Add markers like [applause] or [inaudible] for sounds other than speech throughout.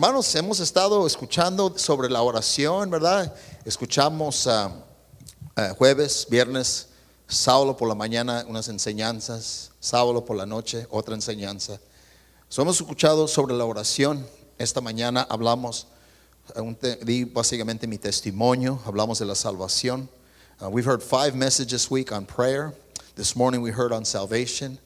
Hermanos, hemos estado escuchando sobre la oración, ¿verdad? Escuchamos ah, ah, jueves, viernes, sábado por la mañana unas enseñanzas, sábado por la noche otra enseñanza. So, hemos escuchado sobre la oración. Esta mañana hablamos, ah, di básicamente mi testimonio, hablamos de la salvación. Uh, we've heard five messages this week on prayer. This morning we heard on salvation.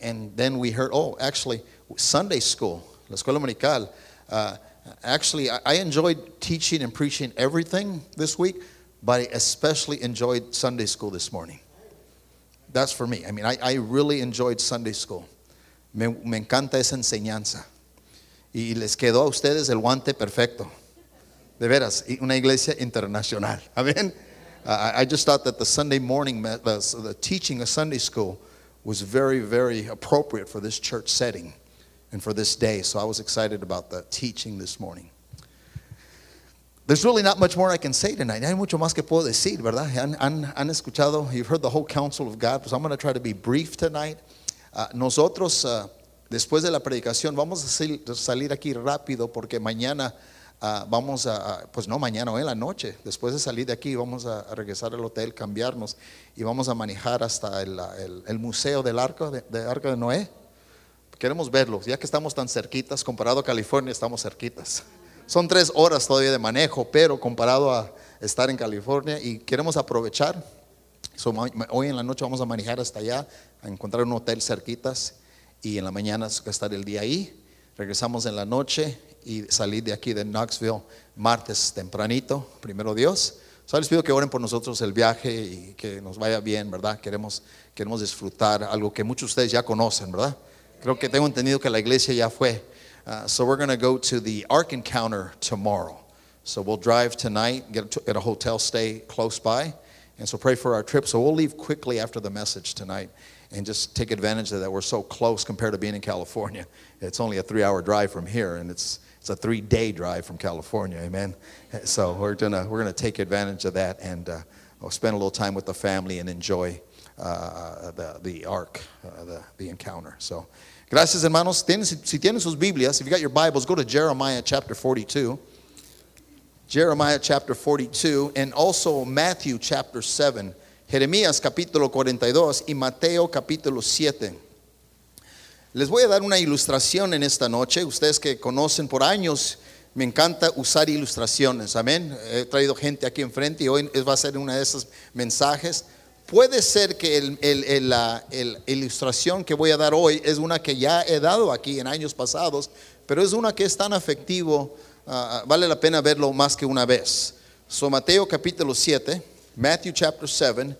And then we heard, oh, actually, Sunday school, la escuela dominical. Uh, actually, I, I enjoyed teaching and preaching everything this week, but I especially enjoyed Sunday school this morning. That's for me. I mean, I, I really enjoyed Sunday school. Me, me encanta esa enseñanza. Y les quedó a ustedes el guante perfecto. De veras, una iglesia internacional. [laughs] Amén. Uh, I just thought that the Sunday morning, the, the teaching of Sunday school was very, very appropriate for this church setting and for this day. So I was excited about the teaching this morning. There's really not much more I can say tonight. Hay mucho más que puedo decir, ¿verdad? Han, escuchado, you've heard the whole counsel of God. Pues I'm going to try to be brief tonight. Ah, nosotros, ah, después de la predicación, vamos a sal- salir aquí rápido porque mañana ah, vamos a, pues no mañana, hoy en la noche, después de salir de aquí, vamos a, regresar al hotel, cambiarnos y vamos a manejar hasta el, museo del arco de, arca de Noé. Queremos verlos, ya que estamos tan cerquitas, comparado a California, estamos cerquitas. Son tres horas todavía de manejo, pero comparado a estar en California y queremos aprovechar. So, hoy en la noche vamos a manejar hasta allá, a encontrar un hotel cerquitas y en la mañana estar el día ahí. Regresamos en la noche y salir de aquí de Knoxville martes tempranito, primero Dios. So, les pido que oren por nosotros el viaje y que nos vaya bien, ¿verdad? Queremos, queremos disfrutar algo que muchos de ustedes ya conocen, ¿verdad? Creo que tengo entendido que la iglesia ya fue. Uh, so we're going to go to the Ark Encounter tomorrow. So we'll drive tonight, get a, get a hotel stay close by, and so pray for our trip. So we'll leave quickly after the message tonight and just take advantage of that. We're so close compared to being in California. It's only a three-hour drive from here, and it's it's a three-day drive from California. Amen. So we're gonna we're gonna take advantage of that and uh, we'll spend a little time with the family and enjoy uh, the the Ark, uh, the the encounter. So. Gracias, hermanos. Si, tienen sus Biblias, if you got your Bibles, go to Jeremiah chapter 42. Jeremiah chapter 42 and also Matthew chapter 7. Jeremías capítulo 42 y Mateo capítulo 7. Les voy a dar una ilustración en esta noche. Ustedes que conocen por años, me encanta usar ilustraciones. Amén. He traído gente aquí enfrente y hoy va a ser una de esos mensajes. Puede ser que el- la ilustración que voy a dar hoy es una que ya he dado aquí en años pasados, pero es una que es tan efectivo, ah, vale la pena verlo más que una vez. So Mateo capítulo 7, Matthew chapter 7,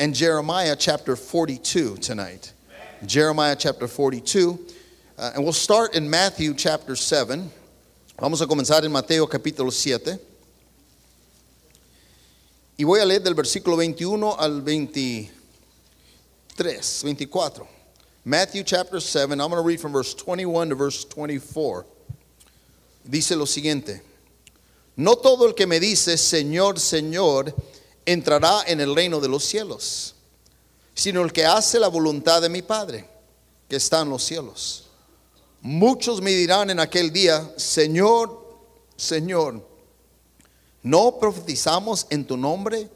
and Jeremiah chapter 42 tonight. Jeremiah chapter 42. Uh, and we'll start in Matthew chapter 7. Vamos a comenzar en Mateo capítulo 7. Y voy a leer del versículo 21 al 23, 24. Matthew chapter 7. I'm going to read from verse 21 to verse 24. Dice lo siguiente. No todo el que me dice, Señor, Señor, entrará en el reino de los cielos sino el que hace la voluntad de mi Padre, que está en los cielos. Muchos me dirán en aquel día, Señor, Señor, ¿no profetizamos en tu nombre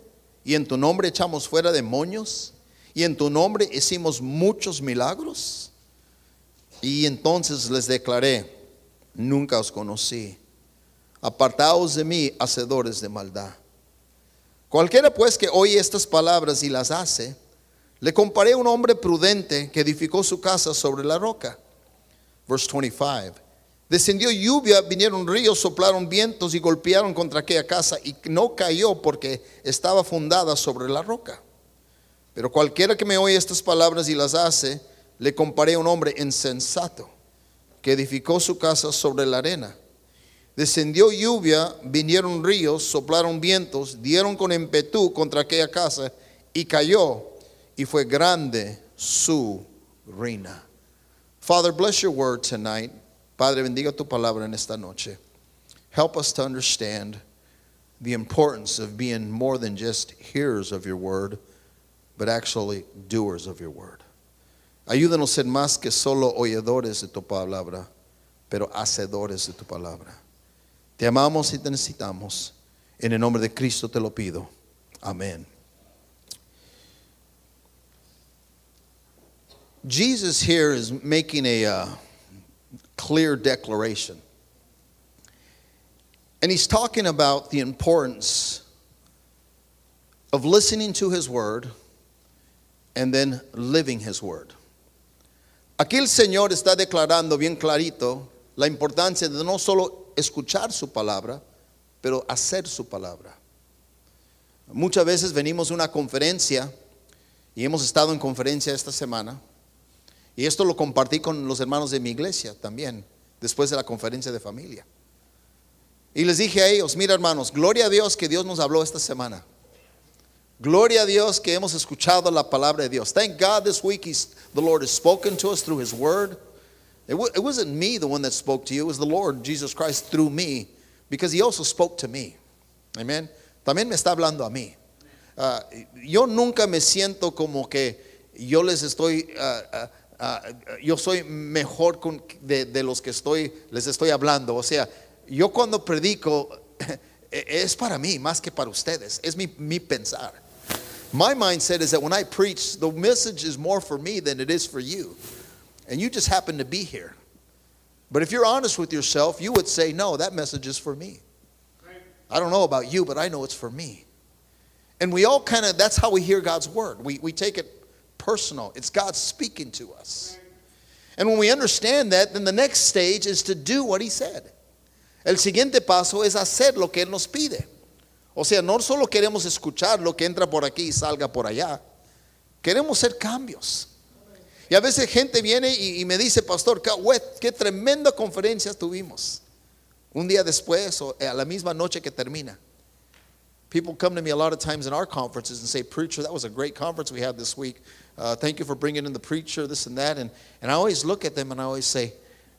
y en tu nombre echamos fuera demonios y en tu nombre hicimos muchos milagros? Y entonces les declaré, nunca os conocí, apartaos de mí, hacedores de maldad. Cualquiera pues que oye estas palabras y las hace, le comparé a un hombre prudente que edificó su casa sobre la roca. Verse 25. Descendió lluvia, vinieron ríos, soplaron vientos y golpearon contra aquella casa y no cayó porque estaba fundada sobre la roca. Pero cualquiera que me oye estas palabras y las hace, le comparé a un hombre insensato que edificó su casa sobre la arena. Descendió lluvia, vinieron ríos, soplaron vientos, dieron con impetu contra aquella casa y cayó y fue grande su ruina. Father, bless your word tonight. Padre, bendiga tu palabra en esta noche. Help us to understand the importance of being more than just hearers of your word, but actually doers of your word. Ayúdanos ser más que solo oidores de tu palabra, pero hacedores de tu palabra. Te amamos y te necesitamos. En el nombre de Cristo te lo pido. Amén. Jesus here is making a uh, clear declaration. And he's talking about the importance of listening to his word and then living his word. Aquí el Señor está declarando bien clarito la importancia de no solo escuchar su palabra, pero hacer su palabra. Muchas veces venimos a una conferencia y hemos estado en conferencia esta semana y esto lo compartí con los hermanos de mi iglesia también, después de la conferencia de familia. Y les dije a ellos, mira hermanos, gloria a Dios que Dios nos habló esta semana. Gloria a Dios que hemos escuchado la palabra de Dios. Thank God this week the Lord has spoken to us through His Word. It, wasn't me the one that spoke to you, it was the Lord Jesus Christ through me because He also spoke to me. Amen. También me está hablando a mí. Uh, yo nunca me siento como que yo les estoy. Uh, uh, Uh, yo soy mejor con, de, de, los que estoy, les estoy hablando. O sea, yo cuando predico [laughs] es para mí más que para ustedes. Es mi, mi pensar. My mindset is that when I preach, the message is more for me than it is for you. And you just happen to be here. But if you're honest with yourself, you would say, no, that message is for me. I don't know about you, but I know it's for me. And we all kind of, that's how we hear God's word. We, we take it personal. It's God speaking to us. And when we understand that, then the next stage is to do what He said. El siguiente paso es hacer lo que Él nos pide. O sea, no solo queremos escuchar lo que entra por aquí y salga por allá. Queremos hacer cambios. Y a veces gente viene y, y me dice, pastor, qué, qué tremenda conferencia tuvimos. Un día después o eh, a la misma noche que termina. People come to me a lot of times in our conferences and say, Preacher, that was a great conference we had this week. Uh, thank you for bringing in the preacher, this and that. And, I always look at them and I always say,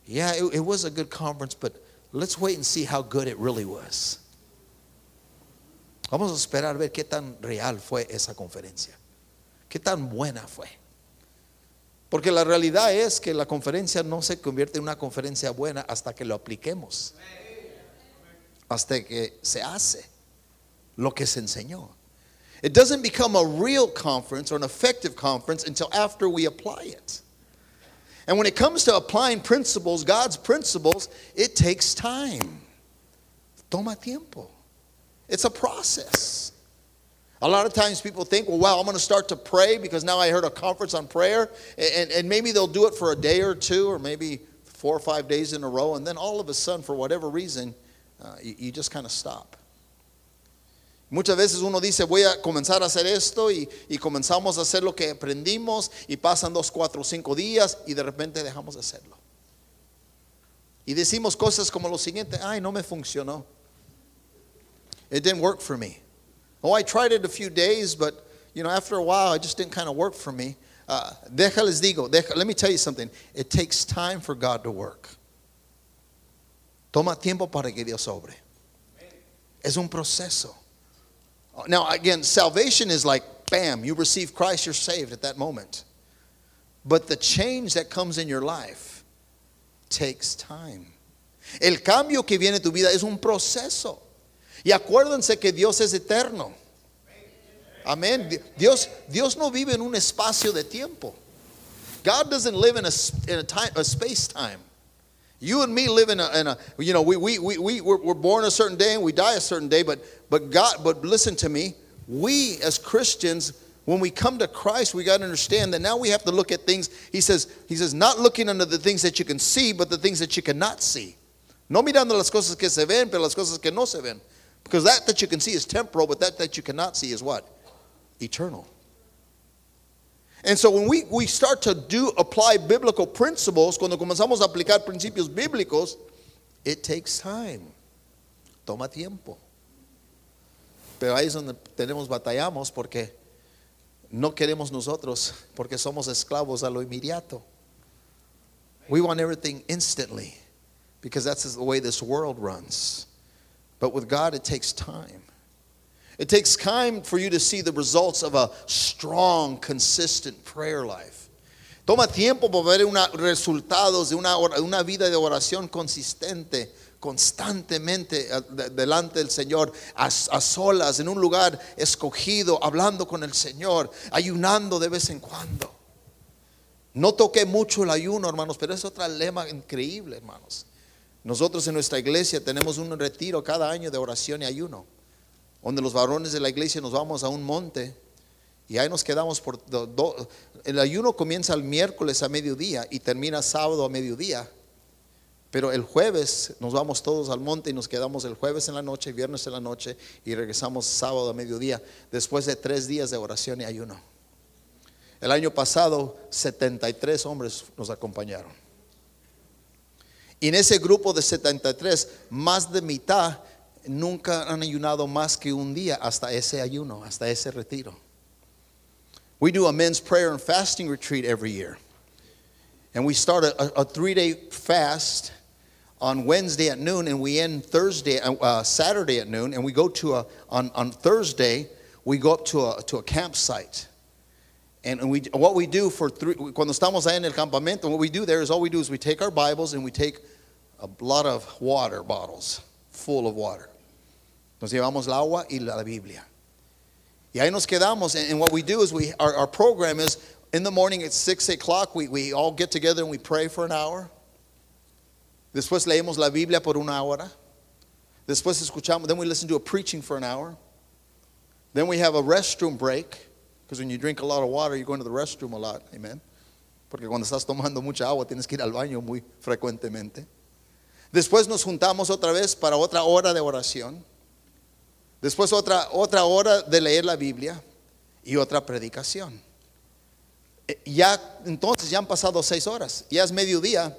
yeah, it, it was a good conference, but let's wait and see how good it really was. Vamos a esperar a ver qué tan real fue esa conferencia. Qué tan buena fue. Porque la realidad es que la conferencia no se convierte en una conferencia buena hasta que lo apliquemos. Hasta que se hace lo que se enseñó. It doesn't become a real conference or an effective conference until after we apply it. And when it comes to applying principles, God's principles, it takes time. Toma tiempo. It's a process. A lot of times people think, well, wow, I'm going to start to pray because now I heard a conference on prayer. And, and maybe they'll do it for a day or two or maybe four or five days in a row. And then all of a sudden, for whatever reason, uh, you, you just kind of stop. Muchas veces uno dice, voy a comenzar a hacer esto y, comenzamos a hacer lo que aprendimos y pasan dos, cuatro, cinco días y de repente dejamos de hacerlo. Y decimos cosas como lo siguiente, ay, no me funcionó. It didn't work for me. Oh, I tried it a few days, but you know, after a while, it just didn't kind of work for me. Uh, déjales digo, let me tell you something. It takes time for God to work. Toma tiempo para que Dios obre. Es un proceso. Now, again, salvation is like, bam, you receive Christ, you're saved at that moment. But the change that comes in your life takes time. El cambio que viene en tu vida es un proceso. Y acuérdense que Dios es eterno. Amén. Dios, Dios no vive en un espacio de tiempo. God doesn't live in a, in a, time, a space time. You and me live in a, in a you know, we, we, we, we, we're, we're born a certain day and we die a certain day, but, but God, but listen to me, we as Christians, when we come to Christ, we got to understand that now we have to look at things. He says, he says, not looking under the things that you can see, but the things that you cannot see. No mirando las cosas que se ven, pero las cosas que no se ven. Because that that you can see is temporal, but that that you cannot see is what? Eternal. And so when we, we start to do apply biblical principles, cuando comenzamos a aplicar principios bíblicos, it takes time. Toma tiempo. Pero ahí es donde tenemos batallamos porque no queremos nosotros porque somos esclavos a lo inmediato. We want everything instantly because that's the way this world runs. But with God it takes time. It takes time for you to see the results of a strong, consistent prayer life. Toma tiempo para ver una, resultados de una, una vida de oración consistente, constantemente de- delante del Señor, a, solas, en un lugar escogido, hablando con el Señor, ayunando de vez en cuando. No toqué mucho el ayuno, hermanos, pero es otro lema increíble, hermanos. Nosotros en nuestra iglesia tenemos un retiro cada año de oración y ayuno, donde los varones de la iglesia nos vamos a un monte y ahí nos quedamos por do- el ayuno comienza el miércoles a mediodía y termina sábado a mediodía. Pero el jueves nos vamos todos al monte y nos quedamos el jueves en la noche, viernes en la noche y regresamos sábado a mediodía después de tres días de oración y ayuno. El año pasado 73 hombres nos acompañaron. Y en ese grupo de 73, más de mitad nunca han ayunado más que un día hasta ese ayuno, hasta ese retiro. We do a men's prayer and fasting retreat every year. And we start a, a three day fast on Wednesday at noon, and we end Thursday, uh, Saturday at noon, and we go to a, on, on Thursday, we go up to a, to a campsite. And, and we, what we do for three, cuando estamos ahí en el campamento, what we do there is all we do is we take our Bibles and we take a lot of water bottles full of water. Nos llevamos el agua y la Biblia. Y ahí nos quedamos. And, and what we do is we, our, our program is in the morning at 6 o'clock, we, we all get together and we pray for an hour. Después leemos la Biblia por una hora. Después escuchamos, then we listen to a preaching for an hour. Then we have a restroom break. Because when you drink a lot of water, you go into the restroom a lot. Amen. Porque cuando estás tomando mucha agua, tienes que ir al baño muy frecuentemente. Después nos juntamos otra vez para otra hora de oración. Después otra, otra hora de leer la Biblia y otra predicación. Eh, Ya entonces ya han pasado seis horas, ya es mediodía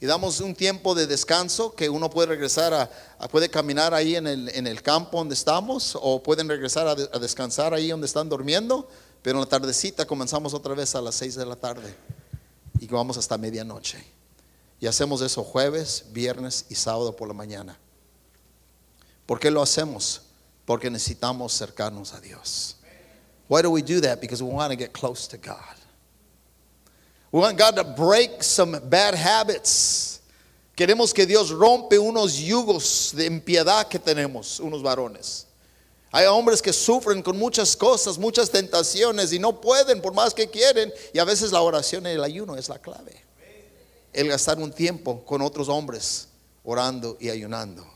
y damos un tiempo de descanso que uno puede regresar a, puede caminar ahí en el, en el campo donde estamos o pueden regresar a, a descansar ahí donde están durmiendo, pero en la tardecita comenzamos otra vez a las seis de la tarde y vamos hasta medianoche. Y hacemos eso jueves, viernes y sábado por la mañana. ¿Por qué lo hacemos? Porque necesitamos acercarnos a Dios. Why do we do that? Because we want to get close to God. We want God to break some bad habits. Queremos que Dios rompe unos yugos de impiedad que tenemos, unos varones. Hay hombres que sufren con muchas cosas, muchas tentaciones y no pueden por más que quieren. Y a veces la oración y el ayuno es la clave. El gastar un tiempo con otros hombres orando y ayunando.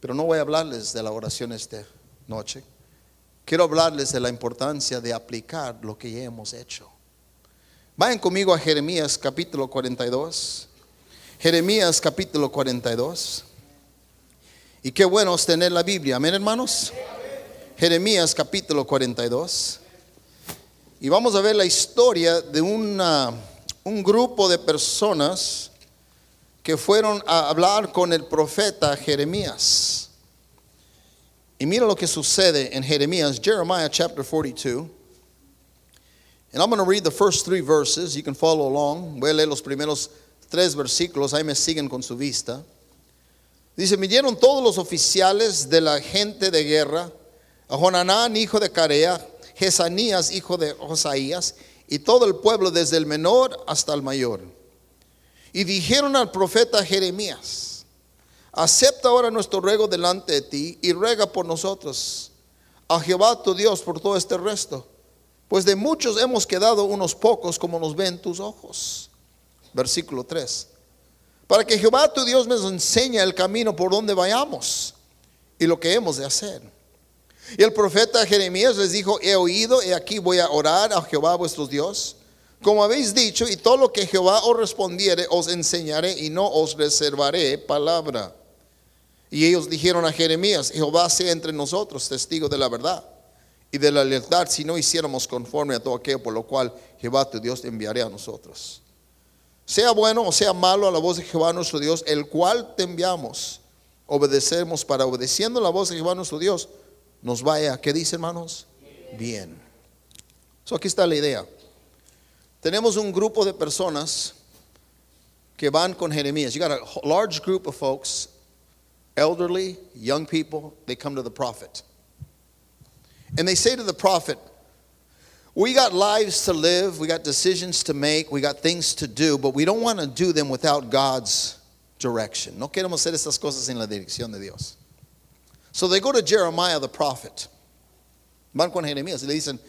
Pero no voy a hablarles de la oración esta noche. Quiero hablarles de la importancia de aplicar lo que ya hemos hecho. Vayan conmigo a Jeremías capítulo 42. Jeremías capítulo 42. Y qué bueno es tener la Biblia. Amén, hermanos. Jeremías capítulo 42. Y vamos a ver la historia de una- un grupo de personas que fueron a hablar con el profeta Jeremías. Y mira lo que sucede en Jeremías, Jeremiah chapter 42. And I'm going to read the first three verses. You can follow along. Voy a leer los primeros tres versículos. Ahí me siguen con su vista. Dice, vinieron todos los oficiales de la gente de guerra, a Jonanán, hijo de Carea, Jesanías, hijo de Josaías, y todo el pueblo, desde el menor hasta el mayor. Y dijeron al profeta Jeremías, acepta ahora nuestro ruego delante de ti y ruega por nosotros a Jehová tu Dios por todo este resto, pues de muchos hemos quedado unos pocos como nos ven tus ojos. Versículo 3. Para que Jehová tu Dios nos enseñe el camino por donde vayamos y lo que hemos de hacer. Y el profeta Jeremías les dijo, he oído, y aquí voy a orar a Jehová vuestro Dios, como habéis dicho, y todo lo que Jehová os respondiere os enseñaré y no os reservaré palabra. Y ellos dijeron a Jeremías, Jehová sea entre nosotros testigo de la verdad y de la lealtad si no hiciéramos conforme a todo aquello por lo cual Jehová tu Dios te enviaré a nosotros. Sea bueno o sea malo a la voz de Jehová nuestro Dios, el cual te enviamos, obedecemos para obedeciendo la voz de Jehová nuestro Dios, nos vaya, ¿qué dice hermanos? Bien. So, aquí está la idea. Tenemos un grupo de personas que van con Jeremías. You got a large group of folks, elderly, young people, they come to the prophet. And they say to the prophet, We got lives to live, we got decisions to make, we got things to do, but we don't want to do them without God's direction. No queremos hacer estas cosas sin la dirección de Dios. So they go to Jeremiah the prophet. Van con Jeremías y le dicen,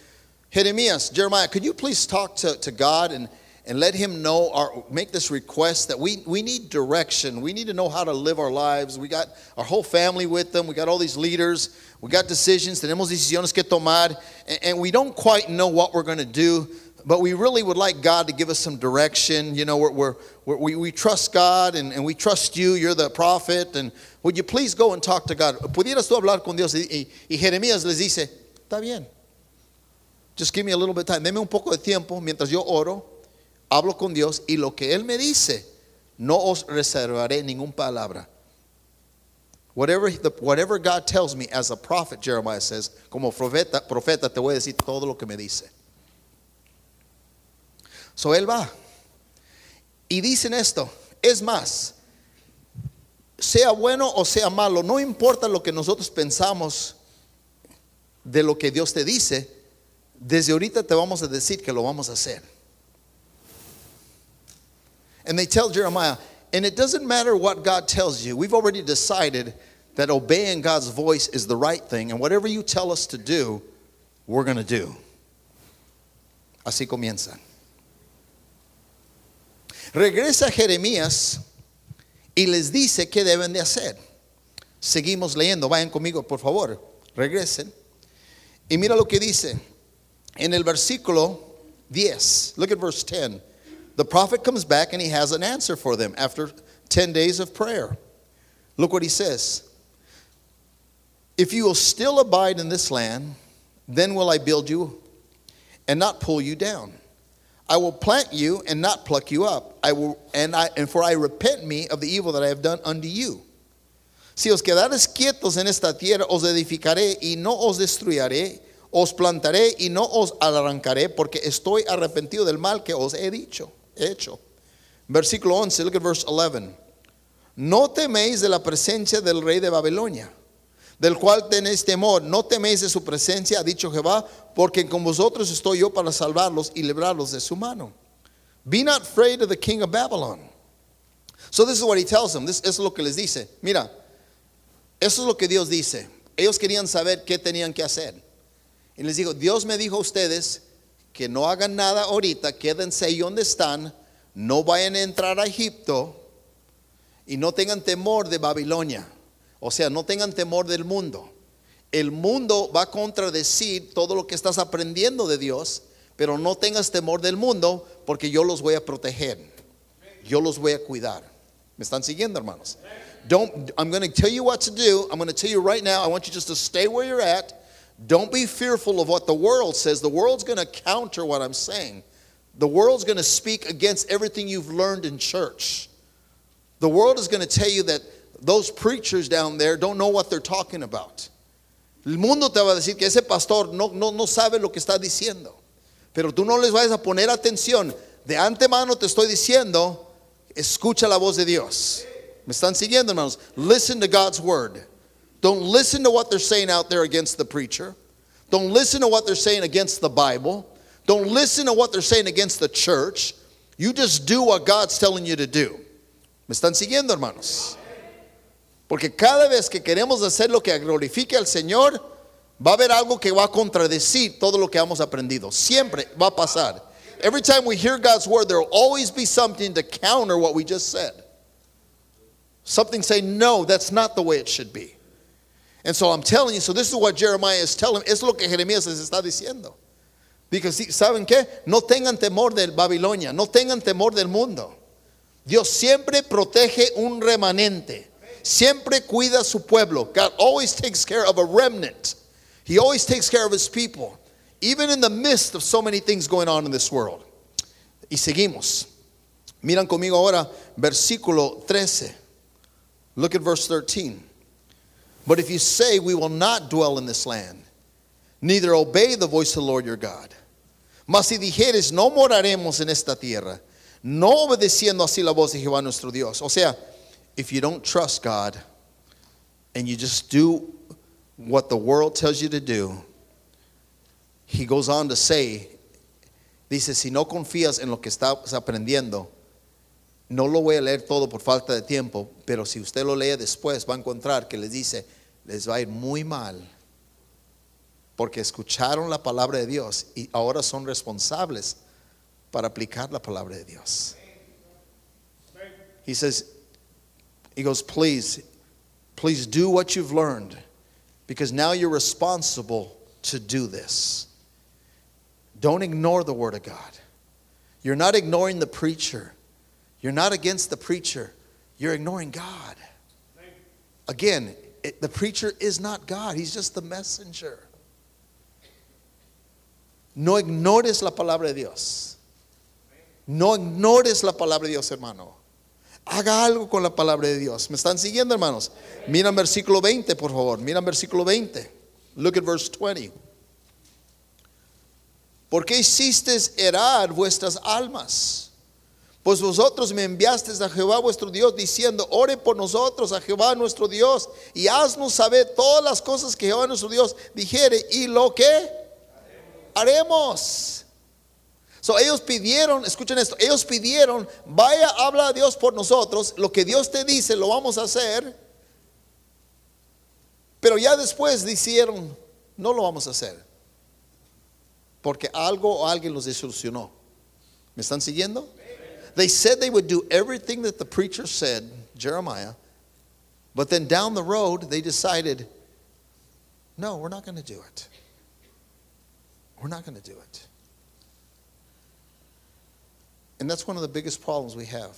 Jeremiah, could you please talk to, to God and, and let him know or make this request that we, we need direction. We need to know how to live our lives. We got our whole family with them. We got all these leaders. We got decisions. Tenemos decisiones que tomar. And, and we don't quite know what we're going to do, but we really would like God to give us some direction. You know, we're, we're, we we trust God and, and we trust you. You're the prophet. And would you please go and talk to God? ¿Pudieras tú hablar con Dios? Y, y, y Jeremías les dice, está bien. Just give me a little bit of time. Deme un poco de tiempo mientras yo oro, hablo con Dios y lo que Él me dice, no os reservaré ninguna palabra. Whatever, the, whatever God tells me as a prophet, Jeremiah says, como profeta, profeta te voy a decir todo lo que me dice. So él va. Y dicen esto, es más, sea bueno o sea malo, no importa lo que nosotros pensamos de lo que Dios te dice, desde ahorita te vamos a decir que lo vamos a hacer. And they tell Jeremiah, and it doesn't matter what God tells you, we've already decided that obeying God's voice is the right thing, and whatever you tell us to do, we're going to do. Así comienza. Regresa Jeremías y les dice qué deben de hacer. Seguimos leyendo, vayan conmigo, por favor, regresen. Y mira lo que dice en el versículo 10. Look at verse 10. The prophet comes back and he has an answer for them after 10 days of prayer. Look what he says. If you will still abide in this land, then will I build you and not pull you down. I will plant you and not pluck you up. I will and I and for I repent me of the evil that I have done unto you. Si os quedares quietos en esta tierra, os edificaré y no os destruyaré, os plantaré y no os arrancaré, porque estoy arrepentido del mal que os he dicho, hecho. Versículo 11, look at verse 11. No teméis de la presencia del rey de Babilonia, del cual tenéis temor, no teméis de su presencia, ha dicho Jehová, porque con vosotros estoy yo para salvarlos y librarlos de su mano. Be not afraid of the king of Babylon. So this is what he tells them. This es lo que les dice. Mira, eso es lo que Dios dice. Ellos querían saber qué tenían que hacer. Y les digo, Dios me dijo a ustedes que no hagan nada ahorita, quédense ahí donde están, no vayan a entrar a Egipto y no tengan temor de Babilonia. O sea, no tengan temor del mundo. El mundo va a contradecir todo lo que estás aprendiendo de Dios, pero no tengas temor del mundo porque yo los voy a proteger. Yo los voy a cuidar. ¿Me están siguiendo, hermanos? Don't I'm going to tell you what to do. I'm going to tell you right now. I want you just to stay where you're at. Don't be fearful of what the world says. The world's going to counter what I'm saying. The world's going to speak against everything you've learned in church. The world is going to tell you that those preachers down there don't know what they're talking about. El mundo te va a decir que ese pastor no, no, no sabe lo que está diciendo. Pero tú no les vayas a poner atención. De antemano te estoy diciendo, escucha la voz de Dios. ¿Me están siguiendo, hermanos? Listen to God's word. Don't listen to what they're saying out there against the preacher. Don't listen to what they're saying against the Bible. Don't listen to what they're saying against the church. You just do what God's telling you to do. ¿Me están siguiendo, hermanos? Porque cada vez que queremos hacer lo que glorifique al Señor, va a haber algo que va a contradecir todo lo que hemos aprendido. Siempre va a pasar. Every time we hear God's word, there will always be something to counter what we just said. Something saying, no, that's not the way it should be. And so I'm telling you, so this is what Jeremiah is telling. Es lo que Jeremías les está diciendo. Because, ¿saben qué? No tengan temor del Babilonia, no tengan temor del mundo. Dios siempre protege un remanente. Siempre cuida su pueblo. God always takes care of a remnant. He always takes care of his people, even in the midst of so many things going on in this world. Y seguimos. Miran conmigo ahora versículo 13. Look at verse 13. But if you say, We will not dwell in this land, neither obey the voice of the Lord your God, mas si dijeres, No moraremos en esta tierra, no obedeciendo así la voz de Jehová nuestro Dios. O sea, if you don't trust God and you just do what the world tells you to do, he goes on to say Dice, si no confías en lo que estás aprendiendo, no lo voy a leer todo por falta de tiempo, pero si usted lo lee después va a encontrar que les dice, les va a ir muy mal, porque escucharon la palabra de Dios y ahora son responsables para aplicar la palabra de Dios. He says, he goes, please, please do what you've learned, because now you're responsible to do this. Don't ignore the Word of God. You're not ignoring the preacher. You're not against the preacher. You're ignoring God. Again, the preacher is not God, he's just the messenger. No ignores la palabra de Dios. No ignores la palabra de Dios, hermano. Haga algo con la palabra de Dios. ¿Me están siguiendo, hermanos? Mira versículo 20, por favor. Mira versículo 20. Look at verse 20. ¿Por qué hicisteis herar vuestras almas? Pues vosotros me enviasteis a Jehová vuestro Dios diciendo, ore por nosotros a Jehová nuestro Dios y haznos saber todas las cosas que Jehová nuestro Dios dijere y lo que haremos. So, ellos pidieron, escuchen esto, ellos pidieron, vaya, habla a Dios por nosotros, lo que Dios te dice lo vamos a hacer, pero ya después dijeron, no lo vamos a hacer, porque algo o alguien los desilusionó. ¿Me están siguiendo? They said they would do everything that the preacher said, Jeremiah, but then down the road they decided, no, we're not going to do it. We're not going to do it. And that's one of the biggest problems we have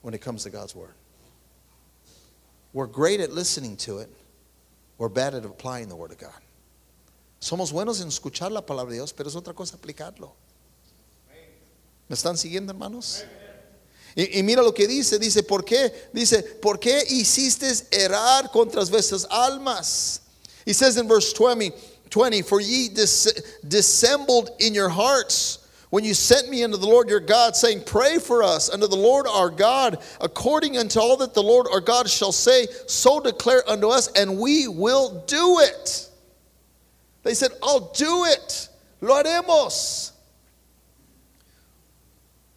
when it comes to God's Word. We're great at listening to it, we're bad at applying the Word of God. Somos buenos en escuchar la palabra de Dios, pero es otra cosa aplicarlo. ¿Me están siguiendo, hermanos? Y, y, mira lo que dice, dice, ¿por qué? Dice, ¿por qué hiciste errar contra vuestras almas? He says in verse 20, 20 For ye dis- dissembled in your hearts when you sent me unto the Lord your God, saying, Pray for us unto the Lord our God, according unto all that the Lord our God shall say, so declare unto us, and we will do it. They said, I'll do it. Lo haremos.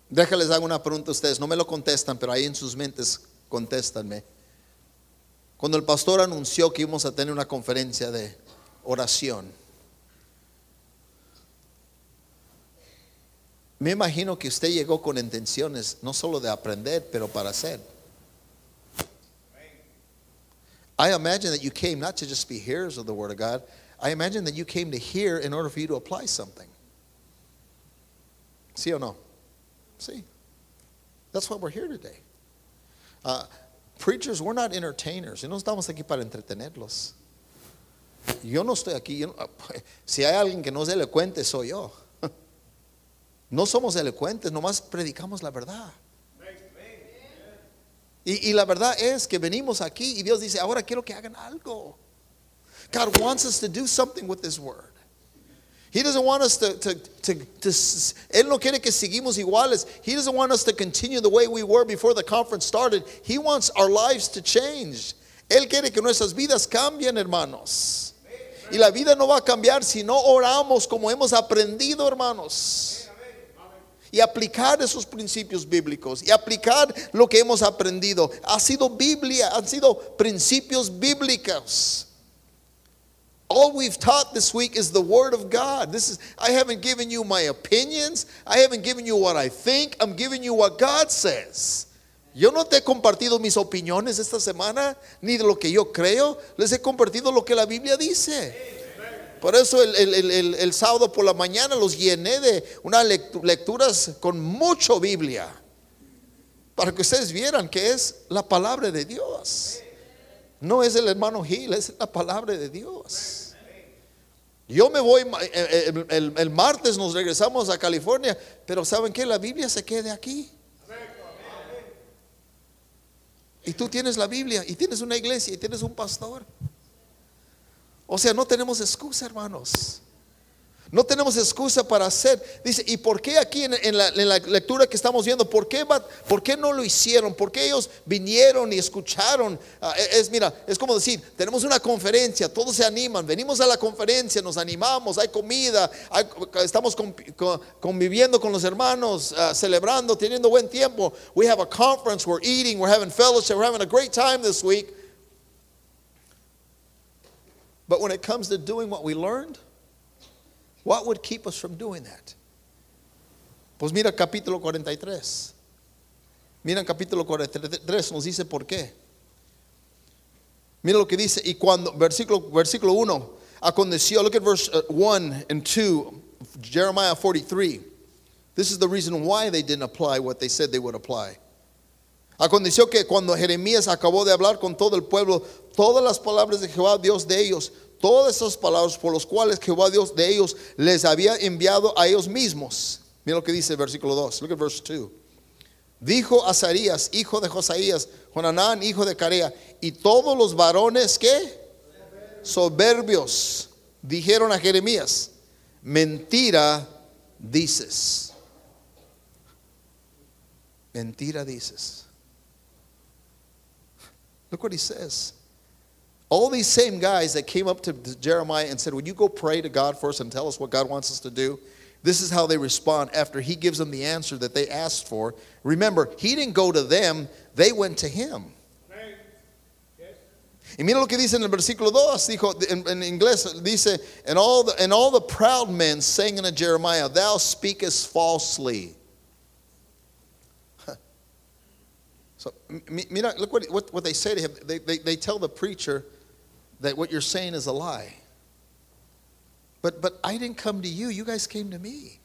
Déjales hago una pregunta a ustedes. No me lo contestan, pero ahí en sus mentes contéstanme. Cuando el pastor anunció que íbamos a tener una conferencia de oración, me imagino que usted llegó con intenciones no solo de aprender, pero para hacer. I imagine that you came not to just be hearers of the Word of God, I imagine that you came to hear in order for you to apply something. ¿Sí o no? See, that's why we're here today. Uh, preachers, we're not entertainers. Y no estamos aquí para entretenerlos. Yo no estoy aquí. [laughs] si hay alguien que no es elocuente, soy yo. [laughs] No somos elocuentes, nomás predicamos la verdad. Y, y la verdad es que venimos aquí y Dios dice, ahora quiero que hagan algo. God wants us to do something with this word. He doesn't want us to, to, to, to Él no quiere que seguimos iguales. He doesn't want us to continue the way we were before the conference started. He wants our lives to change. Él quiere que nuestras vidas cambien, hermanos. Y la vida no va a cambiar si no oramos como hemos aprendido, hermanos. Y aplicar esos principios bíblicos y aplicar lo que hemos aprendido. Ha sido Biblia, han sido principios bíblicos. All we've taught this week is the Word of God. This is I haven't given you my opinions. I haven't given you what I think. I'm giving you what God says. Yo no te he compartido mis opiniones esta semana, ni de lo que yo creo. Les he compartido lo que la Biblia dice. Por eso el, sábado por la mañana los llené de unas lect- lecturas con mucho Biblia. Para que ustedes vieran que es la palabra de Dios. No es el hermano Gil, es la palabra de Dios. Yo me voy, eh, eh, el, el- el martes nos regresamos a California, pero ¿saben qué? La Biblia se quede aquí. Y tú tienes la Biblia, y tienes una iglesia, y tienes un pastor. O sea, no tenemos excusa, hermanos. No tenemos excusa para hacer. Dice, ¿y por qué aquí en, la, lectura que estamos viendo, por qué, no lo hicieron? ¿Por qué ellos vinieron y escucharon? Ah, es, es, mira, es como decir, tenemos una conferencia, todos se animan, venimos a la conferencia, nos animamos, hay comida, estamos con- con- conviviendo con los hermanos, ah, celebrando, teniendo buen tiempo. We have a conference, we're eating, we're having fellowship, we're having a great time this week. But when it comes to doing what we learned, what would keep us from doing that? Pues mira capítulo 43. Mira capítulo 43 nos dice por qué. Mira lo que dice y cuando versículo versículo 1 aconteció look at verse 1 and 2 Jeremiah 43. This is the reason why they didn't apply what they said they would apply. Aconteció que cuando Jeremías acabó de hablar con todo el pueblo, todas las palabras de Jehová, Dios de ellos, todas esas palabras por las cuales Jehová, Dios de ellos, les había enviado a ellos mismos. Mira lo que dice el versículo 2. Look at verse 2. Dijo Azarías, hijo de Josaías, Jonanán, hijo de Carea, y todos los varones que soberbios dijeron a Jeremías, mentira dices. Mentira dices. Look what he says. All these same guys that came up to Jeremiah and said, Would you go pray to God for us and tell us what God wants us to do? This is how they respond after he gives them the answer that they asked for. Remember, he didn't go to them, they went to him. Y mira lo que dice en el versículo 2, dijo en, en inglés, dice, and all, the, and all the proud men saying unto Jeremiah, Thou speakest falsely. So, mira, look what, what, what they say to him. They, they, they tell the preacher that what you're saying is a lie. But, but I didn't come to you, you guys came to me.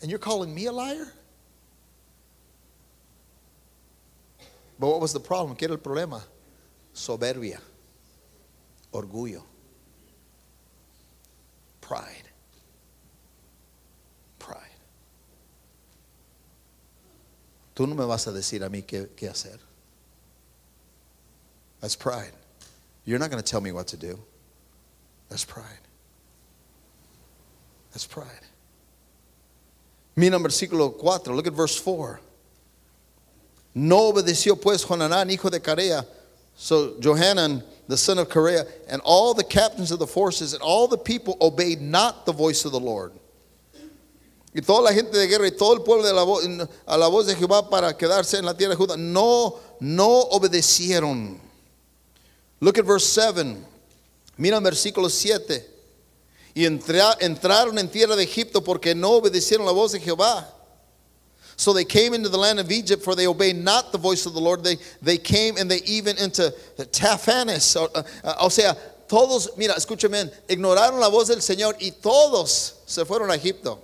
And you're calling me a liar? But what was the problem? ¿Qué era el problema? Soberbia, orgullo, pride. Pride. Tú no me vas a decir a mí qué, qué hacer. That's pride. You're not going to tell me what to do. That's pride. That's pride. Mira versículo 4. Look at verse 4. No obedeció pues Jonanán, hijo de Carea. So Johanan, the son of Carea, and all the captains of the forces and all the people obeyed not the voice of the Lord. Y toda la gente de guerra y todo el pueblo de la a la voz de Jehová para quedarse en la tierra de Judá no no obedecieron. Look at verse 7. Mira en versículo 7. Y entra- entraron en tierra de Egipto porque no obedecieron la voz de Jehová. So they came into the land of Egypt, for they obeyed not the voice of the Lord. They, they came and they even into Taphanes. O, uh, o sea, todos, mira, escúchame, ignoraron la voz del Señor y todos se fueron a Egipto.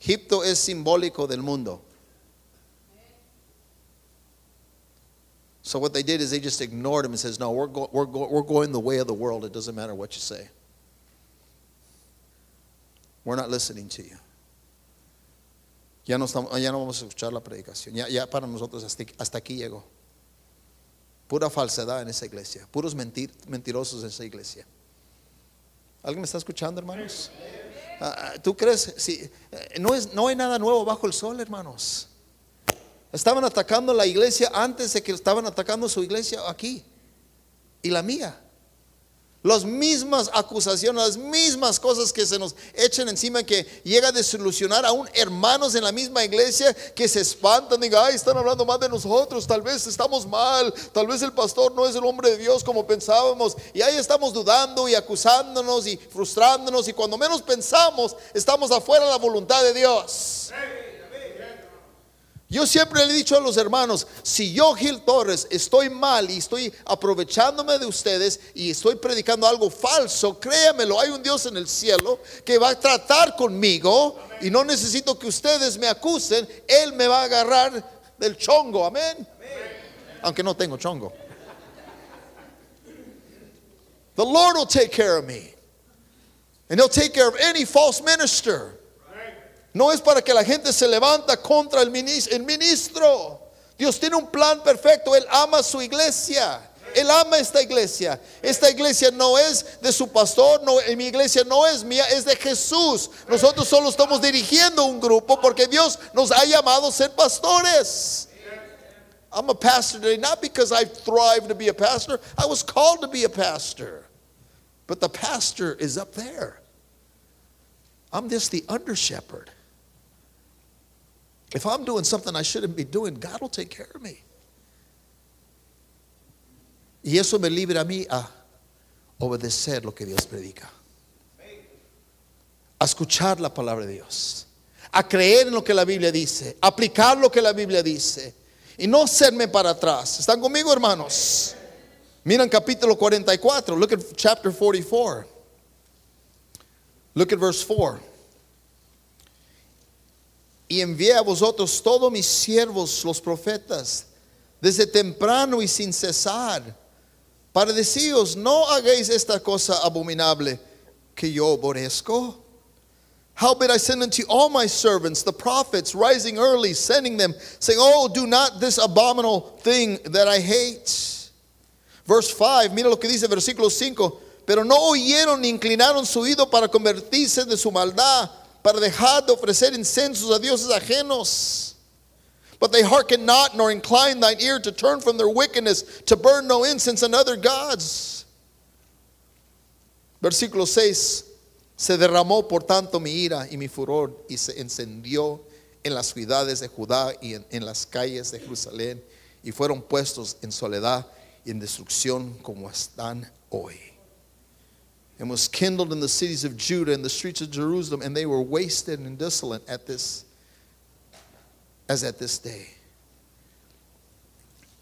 Egipto es simbólico del mundo. So what they did is they just ignored him and says, "No, we're go, we're go, we're going the way of the world. It doesn't matter what you say. We're not listening to you." Ya no, estamos, ya no vamos a escuchar la predicación. Ya, para nosotros hasta, aquí llegó. Pura falsedad en esa iglesia. Puros mentir, mentirosos en esa iglesia. ¿Alguien me está escuchando, hermanos? Ah, ¿Tú crees? Sí, eh, no hay nada nuevo bajo el sol, hermanos. Estaban atacando la iglesia antes de que estaban atacando su iglesia aquí. Y la mía. Las mismas acusaciones, las mismas cosas que se nos echan encima que llega a desilusionar aún hermanos en la misma iglesia que se espantan, digan, ay, están hablando más de nosotros, tal vez estamos mal, tal vez el pastor no es el hombre de Dios como pensábamos. Y ahí estamos dudando y acusándonos y frustrándonos y cuando menos pensamos estamos afuera de la voluntad de Dios. Yo siempre le he dicho a los hermanos, si yo Gil Torres estoy mal y estoy aprovechándome de ustedes y estoy predicando algo falso, créamelo, hay un Dios en el cielo que va a tratar conmigo y no necesito que ustedes me acusen, Él me va a agarrar del chongo, amén. Aunque no tengo chongo. The Lord will take care of me. And He'll take care of any false minister. No es para que la gente se levanta contra el minis- el ministro. Dios tiene un plan perfecto. Él ama su iglesia. Él ama esta iglesia. Esta iglesia no es de su pastor, no, mi iglesia no es mía, es de Jesús. Nosotros solo estamos dirigiendo un grupo porque Dios nos ha llamado a ser pastores. I'm a pastor today, not because I thrive to be a pastor. I was called to be a pastor. But the pastor is up there. I'm just the under shepherd. If I'm doing something I shouldn't be doing, God will take care of me. Y eso me libra a mí a obedecer lo que Dios predica. A escuchar la palabra de Dios. A creer en lo que la Biblia dice. A aplicar lo que la Biblia dice. Y no serme para atrás. ¿Están conmigo, hermanos? Miren capítulo 44. Look at chapter 44. Look at verse 4. Y envié a vosotros todos mis siervos, los profetas, desde temprano y sin cesar, para deciros, no hagáis esta cosa abominable que yo aborrezco. Howbeit I send unto all my servants, the prophets, rising early, sending them, saying, Oh, do not this abominable thing that I hate. Verse 5, mira lo que dice versículo 5. Pero no oyeron ni inclinaron su oído para convertirse de su maldad, para dejar de ofrecer incensos a dioses ajenos. But they hearken not, nor incline thine ear to turn from their wickedness, to burn no incense on other gods. Versículo 6. Se derramó por tanto mi ira y mi furor y se encendió en las ciudades de Judá y en, en, las calles de Jerusalén y fueron puestos en soledad y en destrucción como están hoy. And was kindled in the cities of Judah and the streets of Jerusalem, and they were wasted and desolate at this as at this day.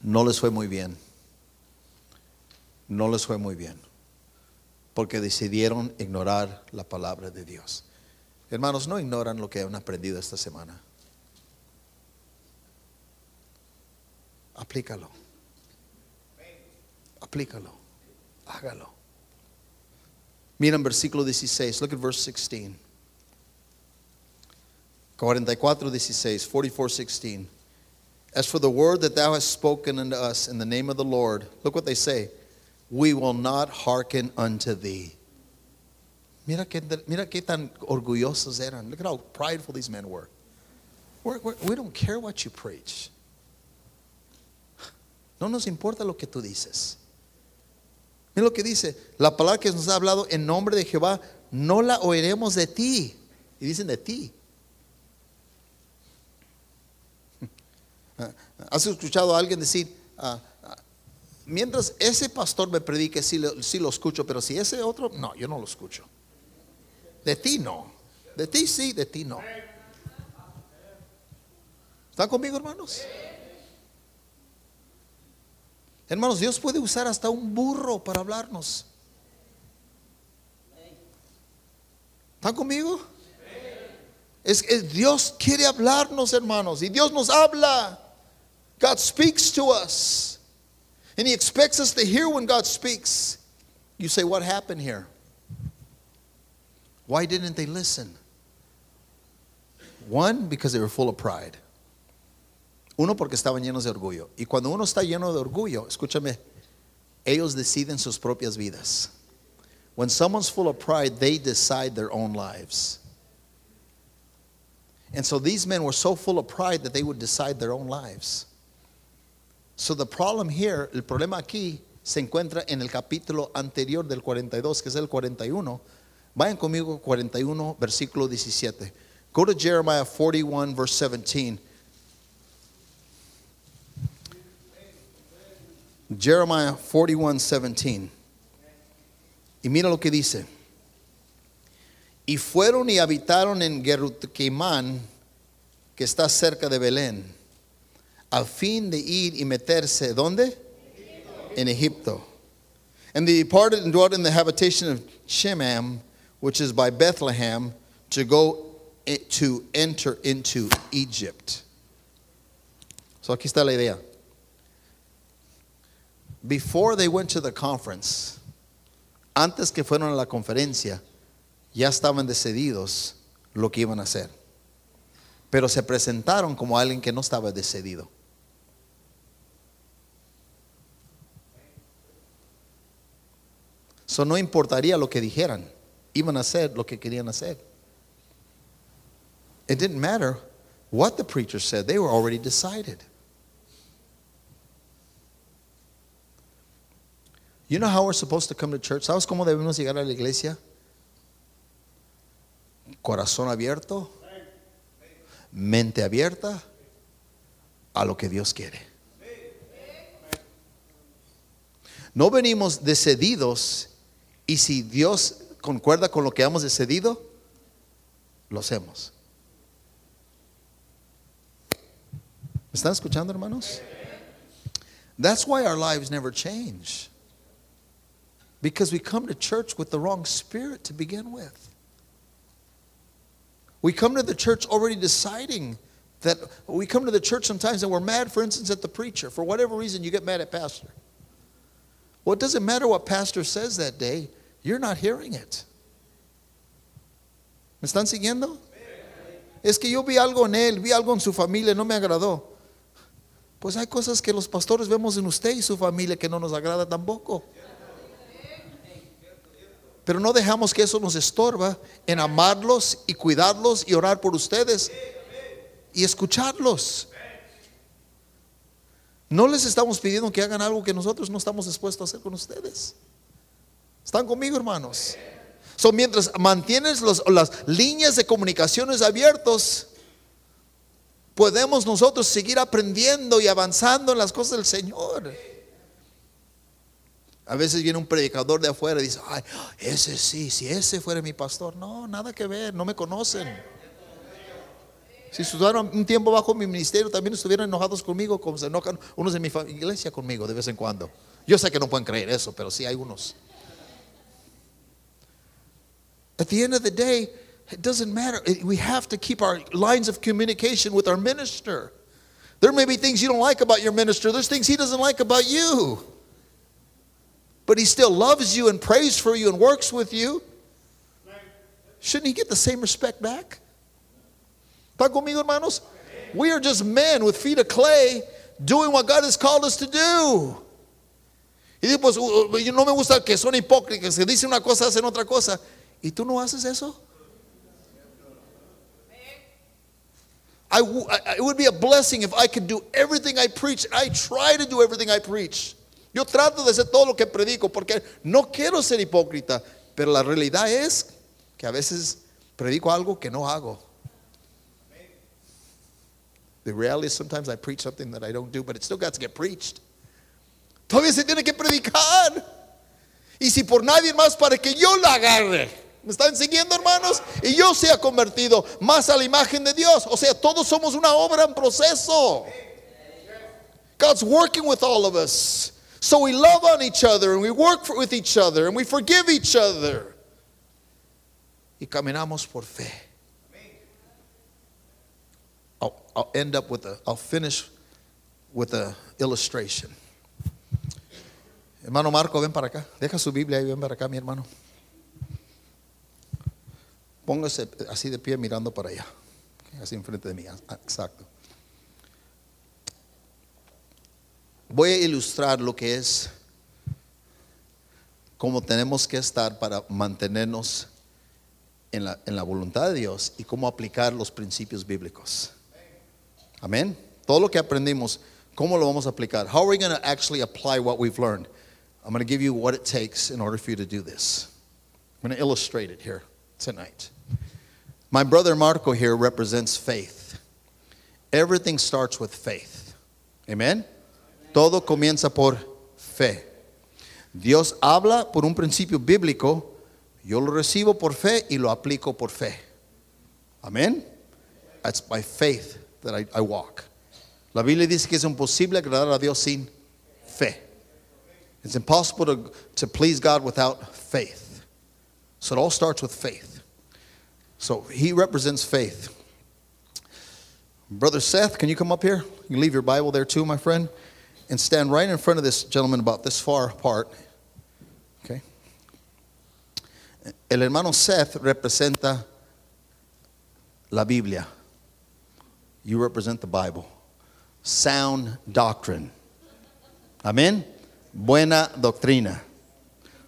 No les fue muy bien. No les fue muy bien. porque decidieron ignorar la palabra de Dios. Hermanos, no ignoran lo que han aprendido esta semana. Aplícalo. Aplícalo. Hágalo. Miren versículo 16. Look at verse 16. 44, 16. 44, 16. As for the word that thou hast spoken unto us in the name of the Lord, look what they say. We will not hearken unto thee. Mira que, mira que tan orgullosos eran. Look at how prideful these men were. We're, we're, we do not care what you preach. No nos importa lo que tú dices. Mira lo que dice. La palabra que nos ha hablado en nombre de Jehová, no la oiremos de ti. Y dicen de ti. [laughs] ¿Has escuchado a alguien decir, uh, mientras ese pastor me predique, sí, sí, lo escucho, pero si ese otro, no, yo no lo escucho. De ti no. De ti sí, de ti no. ¿Están conmigo, hermanos? Hermanos, Dios puede usar hasta un burro para hablarnos. ¿Están conmigo? Es Dios quiere hablarnos, hermanos, y Dios nos habla. God speaks to us. And He expects us to hear when God speaks. You say, What happened here? Why didn't they listen? One, because they were full of pride. Uno, porque estaban llenos de orgullo. Y cuando uno está lleno de orgullo, escúchame, ellos deciden sus propias vidas. When someone's full of pride, they decide their own lives. And so these men were so full of pride that they would decide their own lives. So the problem here, el problema aquí se encuentra en el capítulo anterior del 42, que es el 41. Vayan conmigo 41, versículo 17. Go to Jeremiah 41, verse 17. Jeremiah 41, 17. Y mira lo que dice. Y fueron y habitaron en Gerutquimán, que está cerca de Belén a fin de ir y meterse, ¿dónde? En Egipto. And they departed and dwelt in the habitation of Shemam, which is by Bethlehem, to go to enter into Egypt. So aquí está la idea. Before they went to the conference, antes que fueron a la conferencia, ya estaban decididos lo que iban a hacer. Pero se presentaron como alguien que no estaba decidido. So no importaría lo que dijeran. Iban a hacer lo que querían hacer. It didn't matter what the preacher said, they were already decided. You know how we're supposed to come to church? ¿Sabes cómo debemos llegar a la iglesia? Corazón abierto, mente abierta a lo que Dios quiere. No venimos decididos y si Dios concuerda con lo que hemos decidido, lo hacemos. ¿Me están escuchando, hermanos? That's why our lives never change. Because we come to church with the wrong spirit to begin with. We come to the church already deciding that we come to the church sometimes and we're mad, for instance, at the preacher. For whatever reason, you get mad at pastor. Well, it doesn't matter what pastor says that day, you're not hearing it. ¿Me están siguiendo? Es que yo vi algo en él, vi algo en su familia, no me agradó. Pues hay cosas que los pastores vemos en usted y su familia que no nos agrada tampoco. Pero no dejamos que eso nos estorba en amarlos y cuidarlos y orar por ustedes y escucharlos. No les estamos pidiendo que hagan algo que nosotros no estamos dispuestos a hacer con ustedes. ¿Están conmigo, hermanos? So, mientras mantienes las líneas de comunicaciones abiertos, podemos nosotros seguir aprendiendo y avanzando en las cosas del Señor. A veces viene un predicador de afuera y dice, ay, ese sí, si ese fuera mi pastor. No, nada que ver, no me conocen. Si estuvieran un tiempo bajo mi ministerio, también estuvieran enojados conmigo, como se enojan unos de mi iglesia conmigo de vez en cuando. Yo sé que no pueden creer eso, pero sí hay unos. At the end of the day, it doesn't matter. We have to keep our lines of communication with our minister. There may be things you don't like about your minister, there's things he doesn't like about you. But he still loves you and prays for you and works with you. Shouldn't he get the same respect back? ¿Están conmigo, hermanos? We are just men with feet of clay doing what God has called us to do. Y digo, pues uh, uh, yo no me gusta que son hipócritas, que dicen una cosa, hacen otra cosa. ¿Y tú no haces eso? I I- it would be a blessing if I could do everything I preach. I try to do everything I preach. Yo trato de hacer todo lo que predico porque no quiero ser hipócrita, pero la realidad es que a veces predico algo que no hago. The reality is sometimes I preach something that I don't do, but it still got to get preached. Todavía se tiene que predicar. Y si por nadie más para que yo la agarre. ¿Me están siguiendo, hermanos? Y yo sea convertido más a la imagen de Dios. O sea, todos somos una obra en proceso. God's working with all of us. So we love on each other and we work for- with each other and we forgive each other. Y caminamos por fe. I'll, I'll end up with a, I'll finish with a illustration. Hermano Marco, ven para acá. Deja su Biblia y ven para acá, mi hermano. Póngase así de pie mirando para allá. Así enfrente de mí. Ah, Exacto. Voy a ilustrar lo que es cómo tenemos que estar para mantenernos en la, en la voluntad de Dios y cómo aplicar los principios bíblicos. Amén. Todo lo que aprendimos, ¿cómo lo vamos a aplicar? How are we going to actually apply what we've learned? I'm going to give you what it takes in order for you to do this. I'm going to illustrate it here tonight. My brother Marco here represents faith. Everything starts with faith. Amen. Todo comienza por fe. Dios habla por un principio bíblico, yo lo recibo por fe y lo aplico por fe. Amén. That's by faith that I, I walk. La Biblia dice que es imposible agradar a Dios sin fe. It's impossible to, to please God without faith. So it all starts with faith. So he represents faith. Brother Seth, can you come up here? You leave your Bible there too, my friend, and stand right in front of this gentleman about this far apart. Okay? El hermano Seth representa la Biblia. You represent the Bible. Sound doctrine. Amen. Buena doctrina.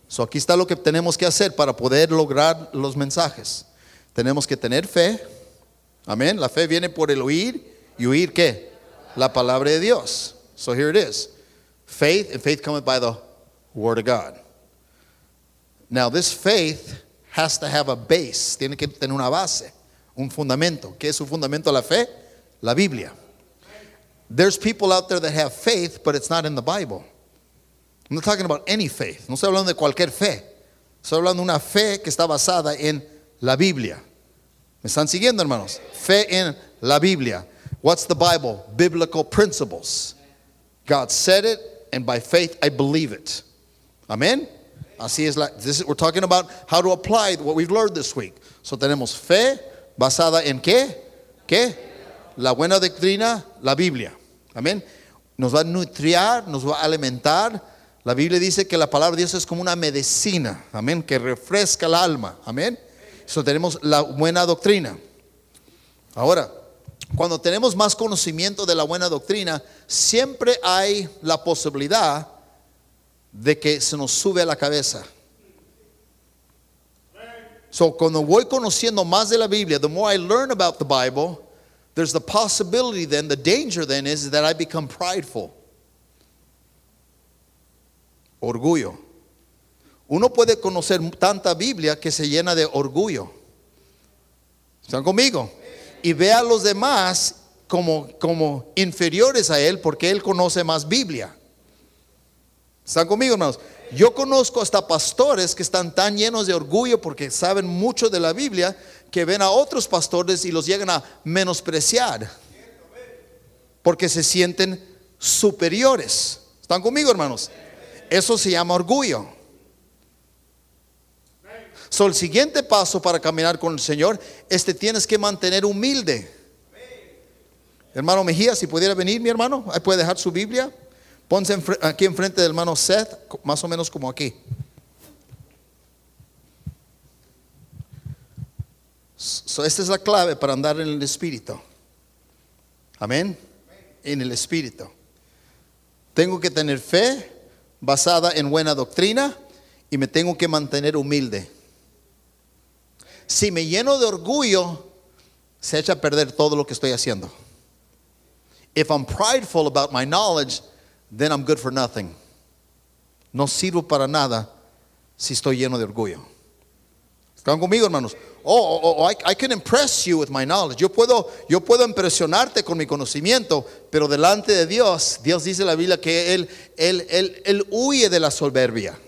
So aquí está lo que tenemos que hacer para poder lograr los mensajes. Tenemos que tener fe. Amén. La fe viene por el oír y oír qué? La palabra de Dios. So here it is. Faith and faith cometh by the word of God. Now this faith has to have a base. Tiene que tener una base, un fundamento. ¿Qué es su fundamento la fe? La Biblia. There's people out there that have faith, but it's not in the Bible. I'm not talking about any faith. No estoy hablando de cualquier fe. Estoy hablando de una fe que está basada en la Biblia. ¿Me están siguiendo, hermanos? Fe en la Biblia. What's the Bible? Biblical principles. God said it, and by faith I believe it. Amen. Así es la. This is, we're talking about how to apply what we've learned this week. So tenemos fe basada en qué? ¿Qué? La buena doctrina, la Biblia. Amén. Nos va a nutrir, nos va a alimentar. La Biblia dice que la palabra de Dios es como una medicina. Amén. Que refresca el alma. Amén. Eso tenemos la buena doctrina. Ahora, cuando tenemos más conocimiento de la buena doctrina, siempre hay la posibilidad de que se nos sube a la cabeza. So, cuando voy conociendo más de la Biblia, the more I learn about the Bible, there's the possibility then, the danger then is that I become prideful. Orgullo. Uno puede conocer tanta Biblia que se llena de orgullo. ¿Están conmigo? Y ve a los demás como, como inferiores a él porque él conoce más Biblia. ¿Están conmigo, hermanos? Yo conozco hasta pastores que están tan llenos de orgullo porque saben mucho de la Biblia que ven a otros pastores y los llegan a menospreciar porque se sienten superiores. ¿Están conmigo, hermanos? Eso se llama orgullo. So, el siguiente paso para caminar con el Señor es que tienes que mantener humilde. Hermano Mejía, si pudiera venir, mi hermano, ahí puede dejar su Biblia. Ponse aquí enfrente del hermano Seth, más o menos como aquí. So, esta es la clave para andar en el Espíritu. Amén. En el Espíritu. Tengo que tener fe basada en buena doctrina y me tengo que mantener humilde. Si me lleno de orgullo, se echa a perder todo lo que estoy haciendo. If I'm prideful about my knowledge, then I'm good for nothing. No sirvo para nada si estoy lleno de orgullo. ¿Están conmigo, hermanos? Oh, oh, oh, I, I can impress you with my knowledge. Yo puedo, yo puedo impresionarte con mi conocimiento, pero delante de Dios, Dios dice en la Biblia que Él, él, él, él huye de la soberbia.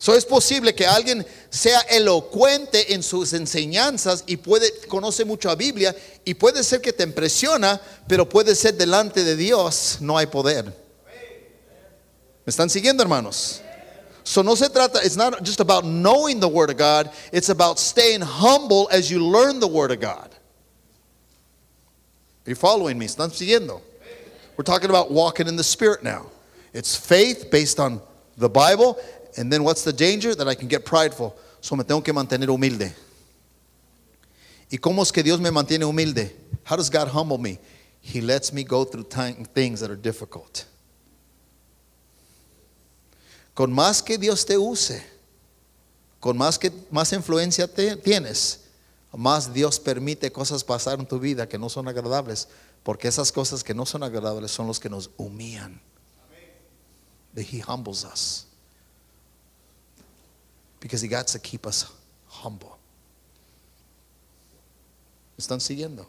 So es posible que alguien sea elocuente en sus enseñanzas y puede conoce mucho a Biblia y puede ser que te impresiona, pero puede ser delante de Dios no hay poder. ¿Me están siguiendo, hermanos? So no se trata, it's not just about knowing the Word of God, it's about staying humble as you learn the Word of God. Are you following me? ¿Están siguiendo? We're talking about walking in the Spirit now. It's faith based on the Bible, and then what's the danger? That I can get prideful. So me tengo que mantener humilde. ¿Y cómo es que Dios me mantiene humilde? How does God humble me? He lets me go through things that are difficult. Con más que Dios te use, con más que más influencia tienes, más Dios permite cosas pasar en tu vida que no son agradables, porque esas cosas que no son agradables son los que nos humillan. That He humbles us. Because He got to keep us humble. ¿Están siguiendo?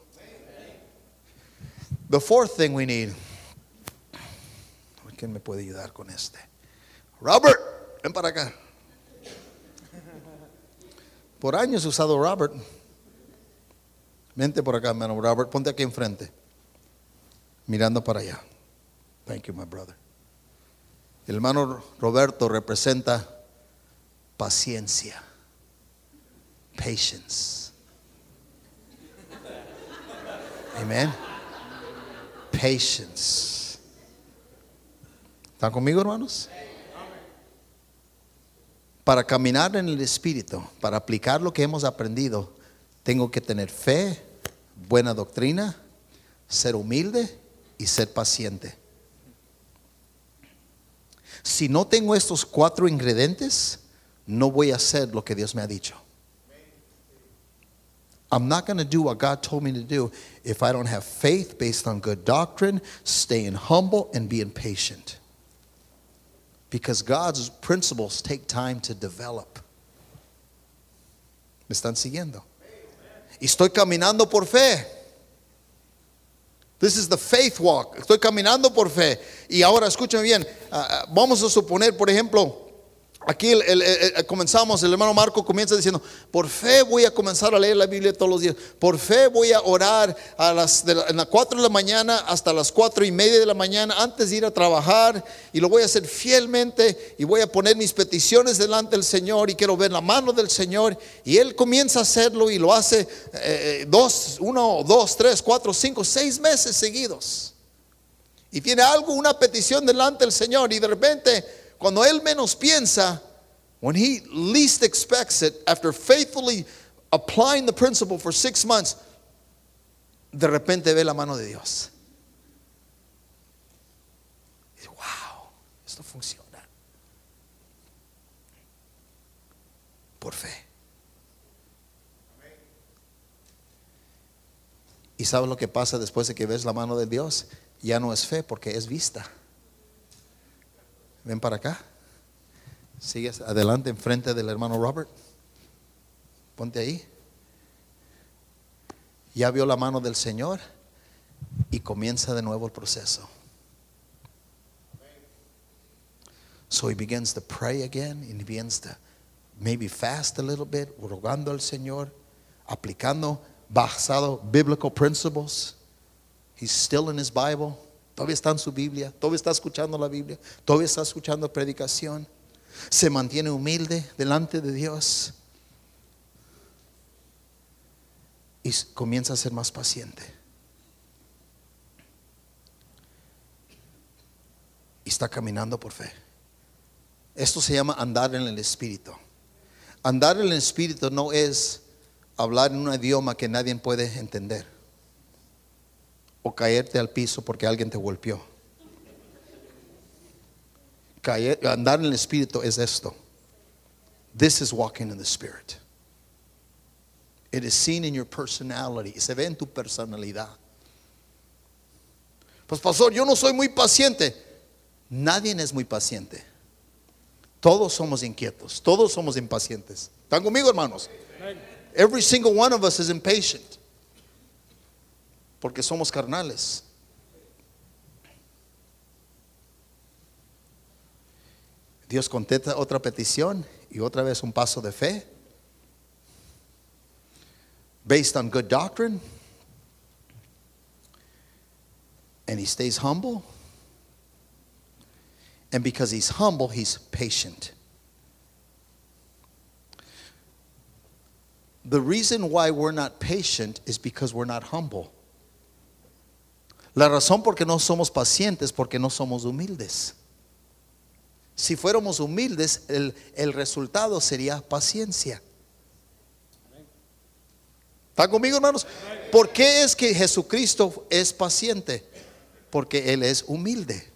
The fourth thing we need. ¿Quién me puede ayudar con este? Robert, ven para acá. Por años he usado Robert. Vente por acá, hermano Robert. Ponte aquí enfrente. Mirando para allá. Thank you, my brother. El hermano Roberto representa paciencia. Patience. Amen. Patience. ¿Están conmigo, hermanos? Para caminar en el Espíritu, para aplicar lo que hemos aprendido, tengo que tener fe, buena doctrina, ser humilde y ser paciente. Si no tengo estos cuatro ingredientes, no voy a hacer lo que Dios me ha dicho. I'm not going to do what God told me to do if I don't have faith based on good doctrine, staying humble, and being patient. Because God's principles take time to develop. ¿Me están siguiendo? Y estoy caminando por fe. This is the faith walk. Estoy caminando por fe. Y ahora escúchame bien. Uh, vamos a suponer, por ejemplo, Aquí comenzamos, el hermano Marco comienza diciendo, por fe voy a comenzar a leer la Biblia todos los días, por fe voy a orar a las de en las 4 de la mañana hasta las cuatro y media de la mañana antes de ir a trabajar y lo voy a hacer fielmente y voy a poner mis peticiones delante del Señor y quiero ver la mano del Señor. Y Él comienza a hacerlo y lo hace eh, dos, uno, dos, tres, cuatro, cinco, seis meses seguidos. Y tiene algo, una petición delante del Señor y de repente cuando él menos piensa, when he least expects it, after faithfully applying the principle for six months, de repente ve la mano de Dios. Dice, wow, esto funciona. Por fe. ¿Y sabes lo que pasa después de que ves la mano de Dios? Ya no es fe porque es vista. Ven para acá. Sigues adelante enfrente del hermano Robert. Ponte ahí. Ya vio la mano del Señor y comienza de nuevo el proceso. So he begins to pray again and he begins to maybe fast a little bit, rogando al Señor, aplicando basado biblical principles. He's still in his Bible. Todavía está en su Biblia, todavía está escuchando la Biblia, todavía está escuchando predicación. Se mantiene humilde delante de Dios y comienza a ser más paciente. Y está caminando por fe. Esto se llama andar en el Espíritu. Andar en el Espíritu no es hablar en un idioma que nadie puede entender o caerte al piso porque alguien te golpeó. Caer, andar en el espíritu es esto. This is walking in the spirit. It is seen in your personality. Se ve en tu personalidad. Pues pastor, yo no soy muy paciente. Nadie es muy paciente. Todos somos inquietos. Todos somos impacientes. ¿Están conmigo, hermanos? Every single one of us is impatient porque somos carnales. Dios contesta otra petición y otra vez un paso de fe. Based on good doctrine. And he stays humble. And because he's humble, he's patient. The reason why we're not patient is because we're not humble. La razón por qué no somos pacientes porque no somos humildes. Si fuéramos humildes, el, el resultado sería paciencia. ¿Están conmigo, hermanos? ¿Por qué es que Jesucristo es paciente? Porque Él es humilde.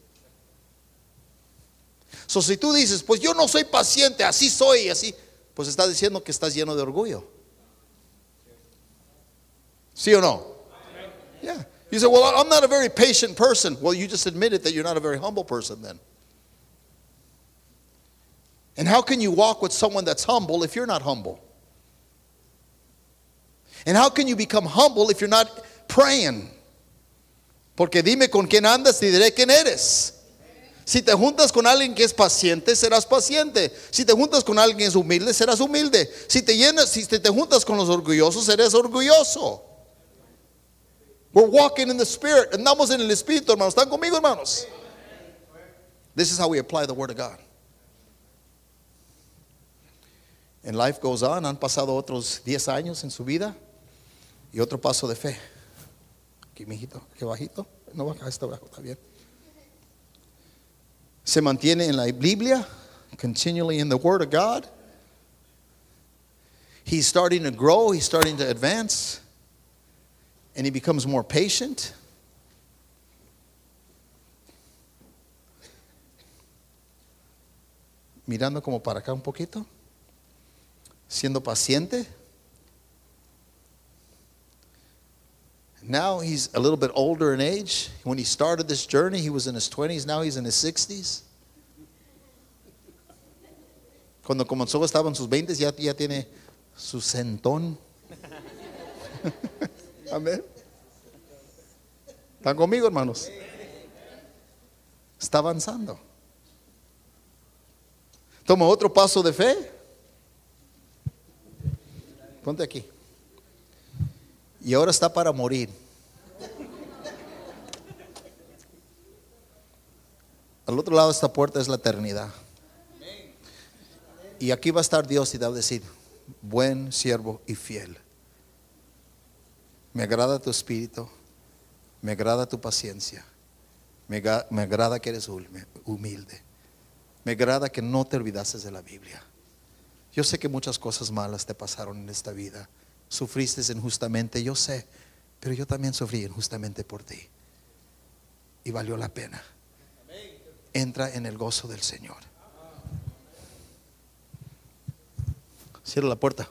So, si tú dices, pues yo no soy paciente, así soy, así, pues está diciendo que estás lleno de orgullo. ¿Sí o no? Yeah. You say, Well, I'm not a very patient person. Well, you just admitted that you're not a very humble person then. And how can you walk with someone that's humble if you're not humble? And how can you become humble if you're not praying? Porque dime con quién andas y diré quién eres. Si te juntas con alguien que es paciente, serás paciente. Si te juntas con alguien que es humilde, serás humilde. Si te llenas, si te juntas con los orgullosos, serás orgulloso. We're walking in the Spirit. Andamos en el Espíritu, hermanos. ¿Están conmigo, hermanos? This is how we apply the Word of God. And life goes on. Han pasado otros 10 años en su vida y otro paso de fe. Aquí, mijito, qué bajito. No baja, está bajo, está bien. Se mantiene en la Biblia, continually in the Word of God. He's starting to grow, he's starting to advance and he becomes more patient. mirando como para acá un poquito, siendo paciente. Now he's a little bit older in age. When he started this journey, he was in his 20s. Now he's in his 60s. Cuando comenzó estaba en sus 20, ya, ya tiene su centón. [laughs] Amén. ¿Están conmigo, hermanos? Está avanzando. Toma otro paso de fe. Ponte aquí. Y ahora está para morir. Al otro lado de esta puerta es la eternidad. Y aquí va a estar Dios y va a decir, buen siervo y fiel. Me agrada tu espíritu, me agrada tu paciencia, me, agrada que eres humilde, me agrada que no te olvidases de la Biblia. Yo sé que muchas cosas malas te pasaron en esta vida, sufriste injustamente, yo sé, pero yo también sufrí injustamente por ti. Y valió la pena. Entra en el gozo del Señor. Cierra la puerta.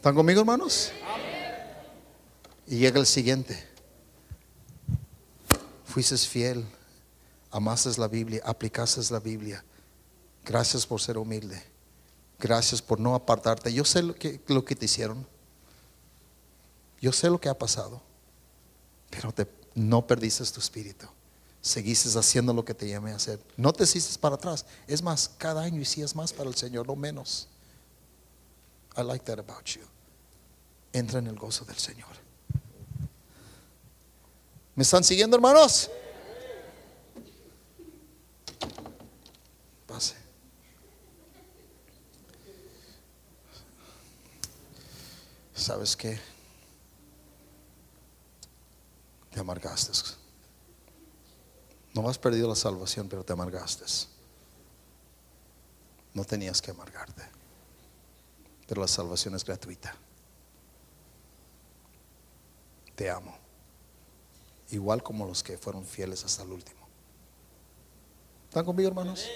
¿Están conmigo, hermanos? Y llega el siguiente. Fuiste fiel, amaste la Biblia, aplicaste la Biblia. Gracias por ser humilde. Gracias por no apartarte. Yo sé lo que, te hicieron. Yo sé lo que ha pasado. Pero te, no perdiste tu espíritu seguiste haciendo lo que te llamé a hacer. No te hiciste para atrás. Es más, cada año hicías más para el Señor, no menos. I like that about you. Entra en el gozo del Señor. ¿Me están siguiendo, hermanos? Pase. ¿Sabes qué? Te amargaste. No has perdido la salvación, pero te amargaste. No tenías que amargarte. Pero la salvación es gratuita. Te amo. Igual como los que fueron fieles hasta el último. ¿Están conmigo, hermanos?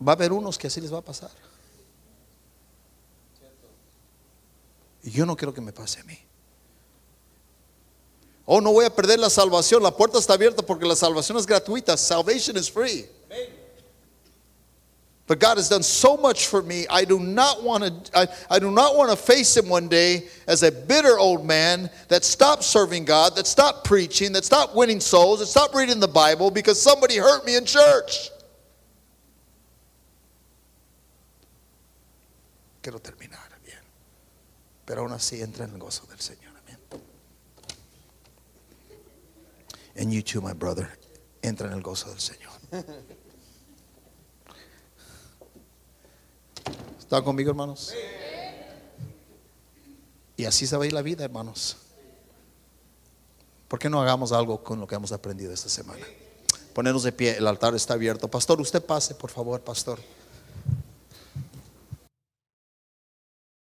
Va a haber unos que así les va a pasar. Y yo no quiero que me pase a mí. Oh, no voy a perder la salvación. La puerta está abierta porque la salvación es gratuita. Salvation is free. But God has done so much for me. I do not want to I, I do not want to face him one day as a bitter old man that stopped serving God, that stopped preaching, that stopped winning souls, that stopped reading the Bible because somebody hurt me in church. Quiero terminar bien. Pero aún así entra en el gozo del Señor. And you too, my brother. Entra en el gozo del Señor. [laughs] ¿Están conmigo, hermanos? Y así se va a ir la vida, hermanos. ¿Por qué no hagamos algo con lo que hemos aprendido esta semana? Ponernos de pie, el altar está abierto. Pastor, usted pase, por favor, pastor.